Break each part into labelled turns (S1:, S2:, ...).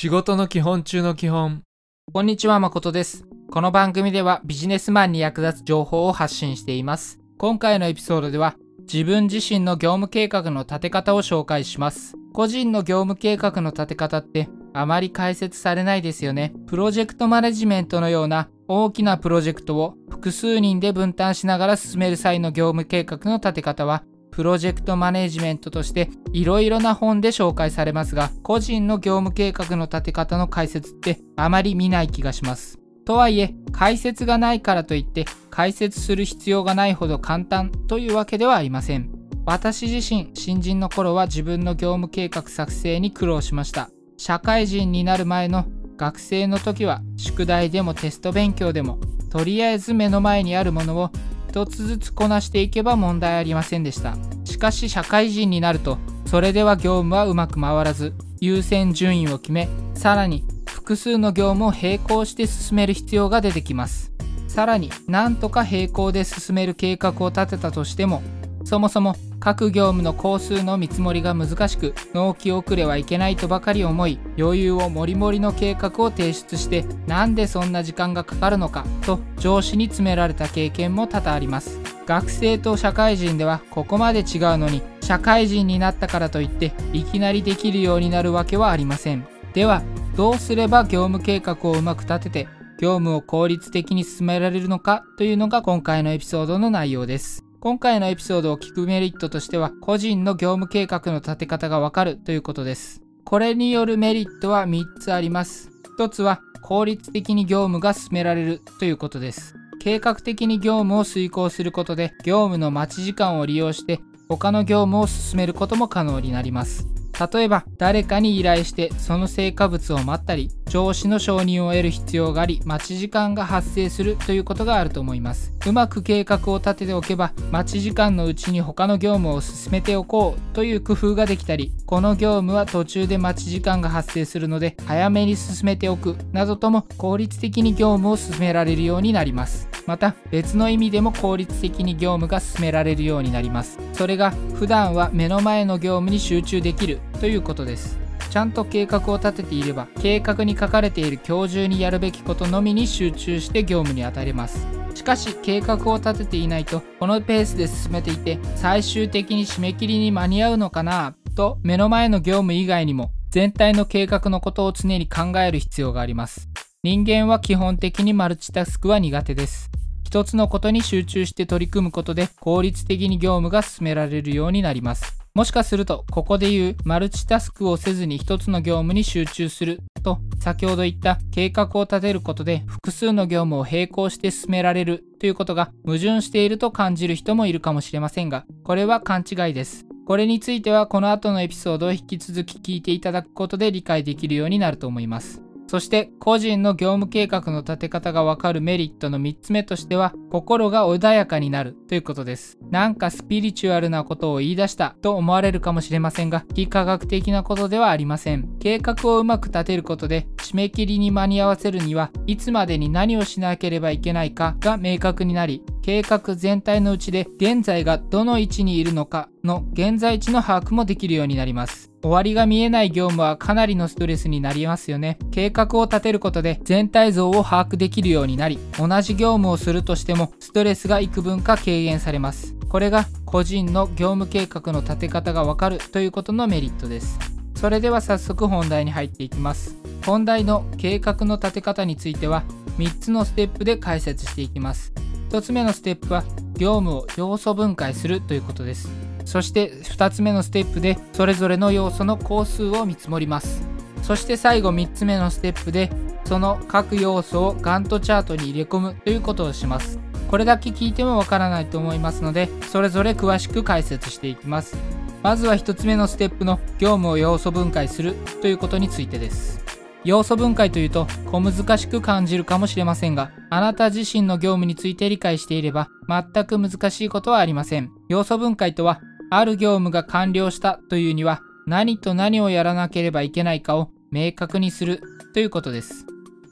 S1: 仕事の基本中の基本
S2: こんにちは、誠です。この番組ではビジネスマンに役立つ情報を発信しています。今回のエピソードでは自分自身の業務計画の立て方を紹介します。個人の業務計画の立て方ってあまり解説されないですよね。プロジェクトマネジメントのような大きなプロジェクトを複数人で分担しながら進める際の業務計画の立て方はプロジェクトマネジメントとしていろいろな本で紹介されますが個人の業務計画の立て方の解説ってあまり見ない気がします。とはいえ解説がないからといって解説する必要がないほど簡単というわけではありません。私自身新人の頃は自分の業務計画作成に苦労しました。社会人になる前の学生の時は宿題でもテスト勉強でもとりあえず目の前にあるものを一つずつこなしていけば問題ありませんでした。しかし社会人になるとそれでは業務はうまく回らず優先順位を決めさらに複数の業務を並行して進める必要が出てきます。さらになんとか並行で進める計画を立てたとしてもそもそも各業務の工数の見積もりが難しく納期遅れはいけないとばかり思い余裕をもりもりの計画を提出してなんでそんな時間がかかるのかと上司に詰められた経験も多々あります。学生と社会人ではここまで違うのに社会人になったからといっていきなりできるようになるわけはありません。ではどうすれば業務計画をうまく立てて業務を効率的に進められるのかというのが今回のエピソードの内容です。今回のエピソードを聞くメリットとしては個人の業務計画の立て方がわかるということです。これによるメリットは3つあります。1つは効率的に業務が進められるということです。計画的に業務を遂行することで業務の待ち時間を利用して他の業務を進めることも可能になります。例えば誰かに依頼してその成果物を待ったり上司の承認を得る必要があり待ち時間が発生するということがあると思います。うまく計画を立てておけば待ち時間のうちに他の業務を進めておこうという工夫ができたりこの業務は途中で待ち時間が発生するので早めに進めておくなどとも効率的に業務を進められるようになります。また別の意味でも効率的に業務が進められるようになります。それが普段は目の前の業務に集中できるということです。ちゃんと計画を立てていれば計画に書かれている今日中にやるべきことのみに集中して業務に当たれます。しかし計画を立てていないとこのペースで進めていて最終的に締め切りに間に合うのかなと目の前の業務以外にも全体の計画のことを常に考える必要があります。人間は基本的にマルチタスクは苦手です。一つのことに集中して取り組むことで効率的に業務が進められるようになります。もしかするとここで言うマルチタスクをせずに一つの業務に集中すると先ほど言った計画を立てることで複数の業務を並行して進められるということが矛盾していると感じる人もいるかもしれませんがこれは勘違いです。これについてはこの後のエピソードを引き続き聞いていただくことで理解できるようになると思います。そして個人の業務計画の立て方がわかるメリットの3つ目としては心が穏やかになるということです。なんかスピリチュアルなことを言い出したと思われるかもしれませんが非科学的なことではありません。計画をうまく立てることで締め切りに間に合わせるにはいつまでに何をしなければいけないかが明確になり計画全体のうちで現在がどの位置にいるのかの現在地の把握もできるようになります。終わりが見えない業務はかなりのストレスになりますよね。計画を立てることで全体像を把握できるようになり、同じ業務をするとしてもストレスが幾分か軽減されます。これが個人の業務計画の立て方がわかるということのメリットです。それでは早速本題に入っていきます。本題の計画の立て方については3つのステップで解説していきます。1つ目のステップは業務を要素分解するということです。そして2つ目のステップでそれぞれの要素の工数を見積もります。そして最後3つ目のステップでその各要素をガントチャートに入れ込むということをします。これだけ聞いてもわからないと思いますのでそれぞれ詳しく解説していきます。まずは1つ目のステップの業務を要素分解するということについてです。要素分解というと小難しく感じるかもしれませんがあなた自身の業務について理解していれば全く難しいことはありません。要素分解とはある業務が完了したというには何と何をやらなければいけないかを明確にするということです。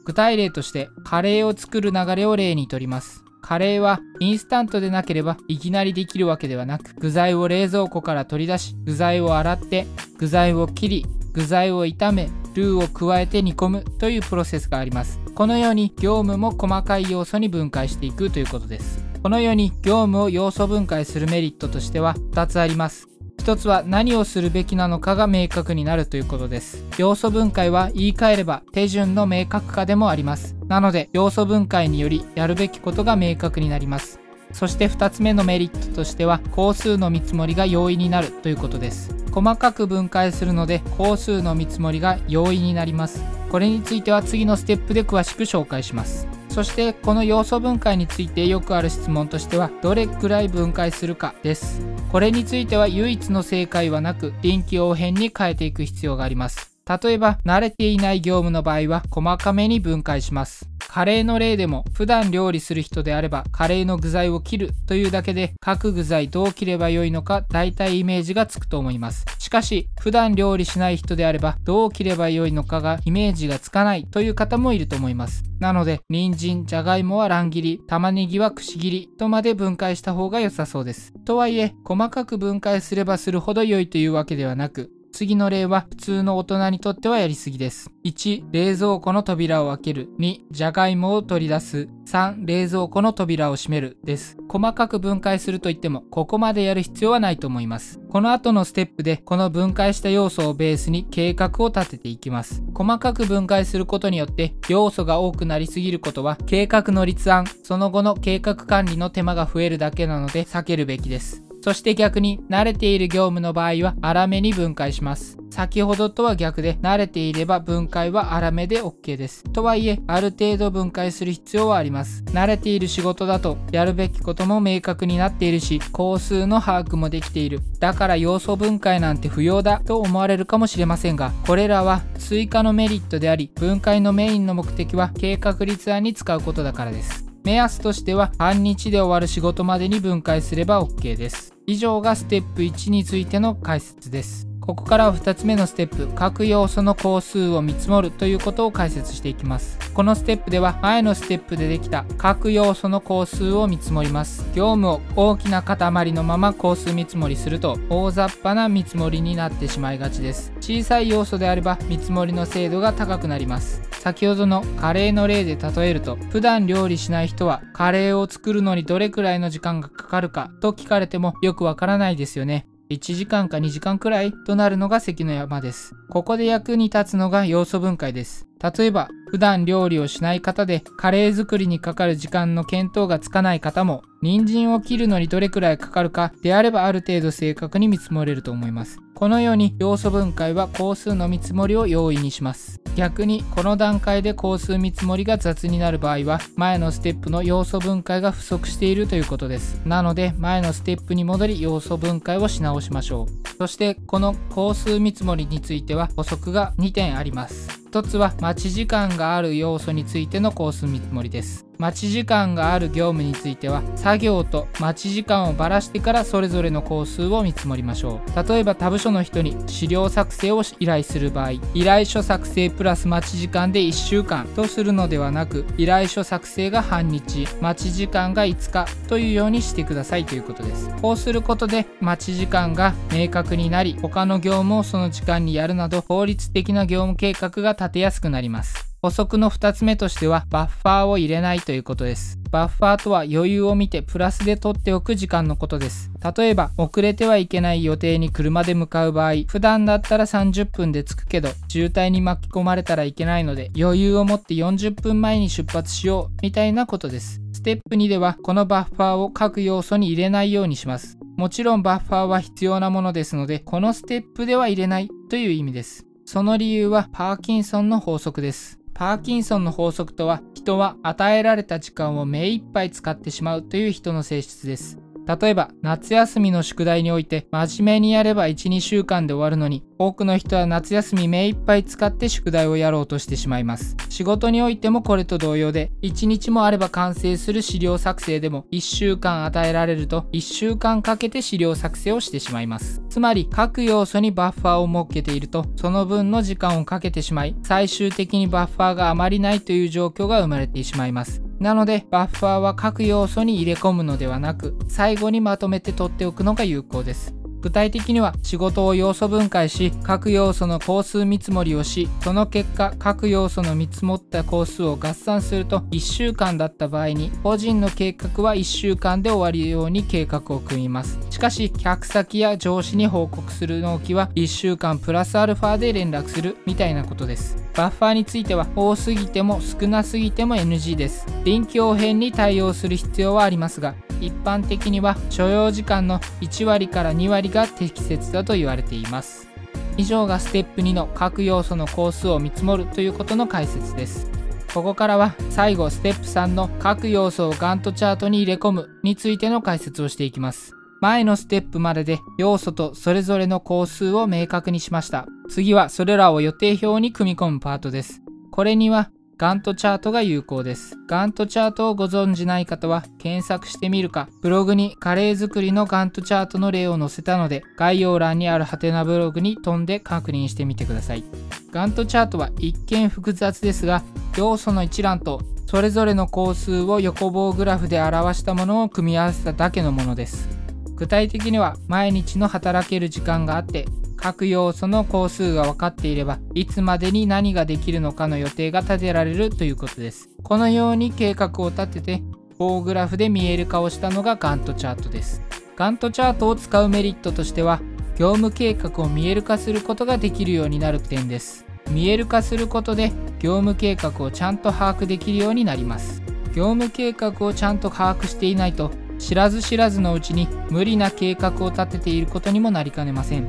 S2: 具体例としてカレーを作る流れを例にとります。カレーはインスタントでなければいきなりできるわけではなく具材を冷蔵庫から取り出し具材を洗って具材を切り具材を炒めルーを加えて煮込むというプロセスがあります。このように業務も細かい要素に分解していくということです。このように業務を要素分解するメリットとしては2つあります。一つは何をするべきなのかが明確になるということです。要素分解は言い換えれば手順の明確化でもあります。なので要素分解によりやるべきことが明確になります。そして2つ目のメリットとしては工数の見積もりが容易になるということです。細かく分解するので工数の見積もりが容易になります。これについては次のステップで詳しく紹介します。そしてこの要素分解についてよくある質問としてはどれくらい分解するかです。これについては唯一の正解はなく臨機応変に変えていく必要があります。例えば慣れていない業務の場合は細かめに分解します。カレーの例でも普段料理する人であればカレーの具材を切るというだけで各具材どう切ればよいのか大体イメージがつくと思います。しかし普段料理しない人であればどう切ればよいのかがイメージがつかないという方もいると思います。なので人参じゃがいもは乱切り玉ねぎはくし切りとまで分解した方が良さそうです。とはいえ細かく分解すればするほど良いというわけではなく次の例は普通の大人にとってはやりすぎです。1、冷蔵庫の扉を開ける。2、じゃがいもを取り出す。3、冷蔵庫の扉を閉める。です。細かく分解するといっても、ここまでやる必要はないと思います。この後のステップで、この分解した要素をベースに計画を立てていきます。細かく分解することによって、要素が多くなりすぎることは、計画の立案、その後の計画管理の手間が増えるだけなので避けるべきです。そして逆に慣れている業務の場合は粗めに分解します。先ほどとは逆で慣れていれば分解は粗めで OK です。とはいえある程度分解する必要はあります。慣れている仕事だとやるべきことも明確になっているし工数の把握もできている。だから要素分解なんて不要だと思われるかもしれませんがこれらは追加のメリットであり分解のメインの目的は計画立案に使うことだからです。目安としては半日で終わる仕事までに分解すれば OK です。以上がステップ1についての解説です。ここからは2つ目のステップ、各要素の工数を見積もるということを解説していきます。このステップでは前のステップでできた各要素の工数を見積もります。業務を大きな塊のまま工数見積もりすると大雑把な見積もりになってしまいがちです。小さい要素であれば見積もりの精度が高くなります。先ほどのカレーの例で例えると普段料理しない人はカレーを作るのにどれくらいの時間がかかるかと聞かれてもよくわからないですよね。1時間か2時間くらいとなるのが関の山です。ここで役に立つのが要素分解です。例えば、普段料理をしない方でカレー作りにかかる時間の見当がつかない方も、人参を切るのにどれくらいかかるかであればある程度正確に見積もれると思います。このように要素分解は工数の見積もりを容易にします。逆にこの段階で工数見積もりが雑になる場合は前のステップの要素分解が不足しているということです。なので前のステップに戻り要素分解をし直しましょう。そしてこの工数見積もりについては補足が2点あります。1つは待ち時間がある要素についてのコース見積もりです。待ち時間がある業務については作業と待ち時間をばらしてからそれぞれの工数を見積もりましょう。例えば他部署の人に資料作成を依頼する場合依頼書作成プラス待ち時間で1週間とするのではなく依頼書作成が半日待ち時間が5日というようにしてくださいということです。こうすることで待ち時間が明確になり他の業務をその時間にやるなど効率的な業務計画が立てやすくなります。補足の2つ目としてはバッファーを入れないということです。バッファーとは余裕を見てプラスで取っておく時間のことです。例えば遅れてはいけない予定に車で向かう場合、普段だったら30分で着くけど渋滞に巻き込まれたらいけないので余裕を持って40分前に出発しようみたいなことです。ステップ2ではこのバッファーを各要素に入れないようにします。もちろんバッファーは必要なものですのでこのステップでは入れないという意味です。その理由はパーキンソンの法則です。パーキンソンの法則とは人は与えられた時間を目いっぱい使ってしまうという人の性質です。例えば夏休みの宿題において真面目にやれば12週間で終わるのに多くの人は夏休み目いっぱい使って宿題をやろうとしてしまいます。仕事においてもこれと同様で1日もあれば完成する資料作成でも1週間与えられると1週間かけて資料作成をしてしまいます。つまり各要素にバッファーを設けているとその分の時間をかけてしまい最終的にバッファーがあまりないという状況が生まれてしまいます。なのでバッファーは各要素に入れ込むのではなく最後にまとめて取っておくのが有効です。具体的には仕事を要素分解し各要素の工数見積もりをしその結果各要素の見積もった工数を合算すると1週間だった場合に個人の計画は1週間で終わるように計画を組みます。しかし客先や上司に報告する納期は1週間プラスアルファで連絡するみたいなことです。バッファーについては多すぎても少なすぎても NG です。臨機応変に対応する必要はありますが一般的には所要時間の1割から2割が適切だと言われています。以上がステップ2の各要素の工数を見積もるということの解説です。ここからは最後ステップ3の各要素をガントチャートに入れ込むについての解説をしていきます。前のステップまでで要素とそれぞれの工数を明確にしました。次はそれらを予定表に組み込むパートです。これにはガントチャートが有効です。ガントチャートをご存じない方は検索してみるか、ブログにカレー作りのガントチャートの例を載せたので、概要欄にあるハテナブログに飛んで確認してみてください。ガントチャートは一見複雑ですが、要素の一覧とそれぞれの工数を横棒グラフで表したものを組み合わせただけのものです。具体的には毎日の働ける時間があって各要素の工数が分かっていればいつまでに何ができるのかの予定が立てられるということです。このように計画を立てて棒グラフで見える化をしたのがガントチャートです。ガントチャートを使うメリットとしては業務計画を見える化することができるようになる点です。見える化することで業務計画をちゃんと把握できるようになります。業務計画をちゃんと把握していないと知らず知らずのうちに無理な計画を立てていることにもなりかねません。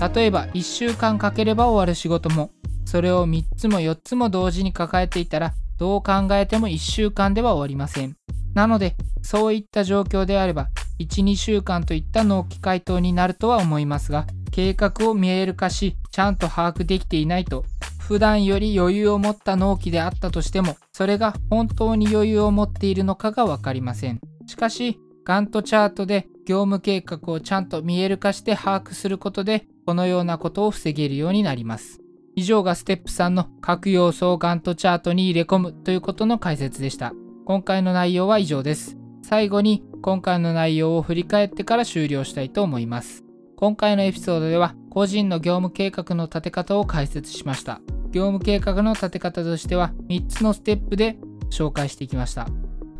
S2: 例えば1週間かければ終わる仕事も。それを3つも4つも同時に抱えていたらどう考えても1週間では終わりません。なのでそういった状況であれば12週間といった納期回答になるとは思いますが計画を見える化しちゃんと把握できていないと普段より余裕を持った納期であったとしてもそれが本当に余裕を持っているのかが分かりません。しかしガントチャートで業務計画をちゃんと見える化して把握することでこのようなことを防げるようになります。以上がステップ3の各要素をガントチャートに入れ込むということの解説でした。今回の内容は以上です。最後に今回の内容を振り返ってから終了したいと思います。今回のエピソードでは個人の業務計画の立て方を解説しました。業務計画の立て方としては3つのステップで紹介していきました。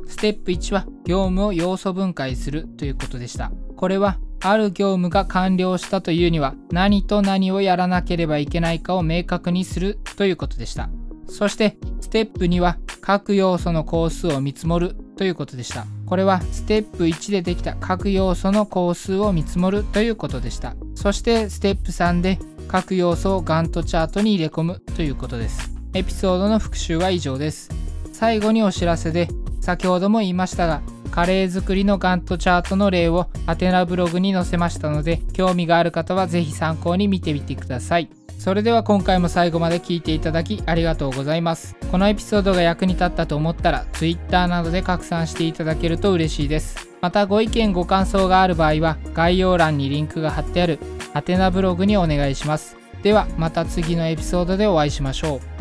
S2: ステップ1は業務を要素分解するということでした。これはある業務が完了したというには何と何をやらなければいけないかを明確にするということでした。そしてステップ2は各要素の工数を見積もるということでした。これはステップ1でできた各要素の工数を見積もるということでした。そしてステップ3で各要素をガントチャートに入れ込むということです。エピソードの復習は以上です。最後にお知らせで先ほども言いましたがカレー作りのガントチャートの例をアテナブログに載せましたので興味がある方は是非参考に見てみてください。それでは今回も最後まで聞いていただきありがとうございます。このエピソードが役に立ったと思ったら Twitter などで拡散していただけると嬉しいです。またご意見ご感想がある場合は概要欄にリンクが貼ってあるアテナブログにお願いします。ではまた次のエピソードでお会いしましょう。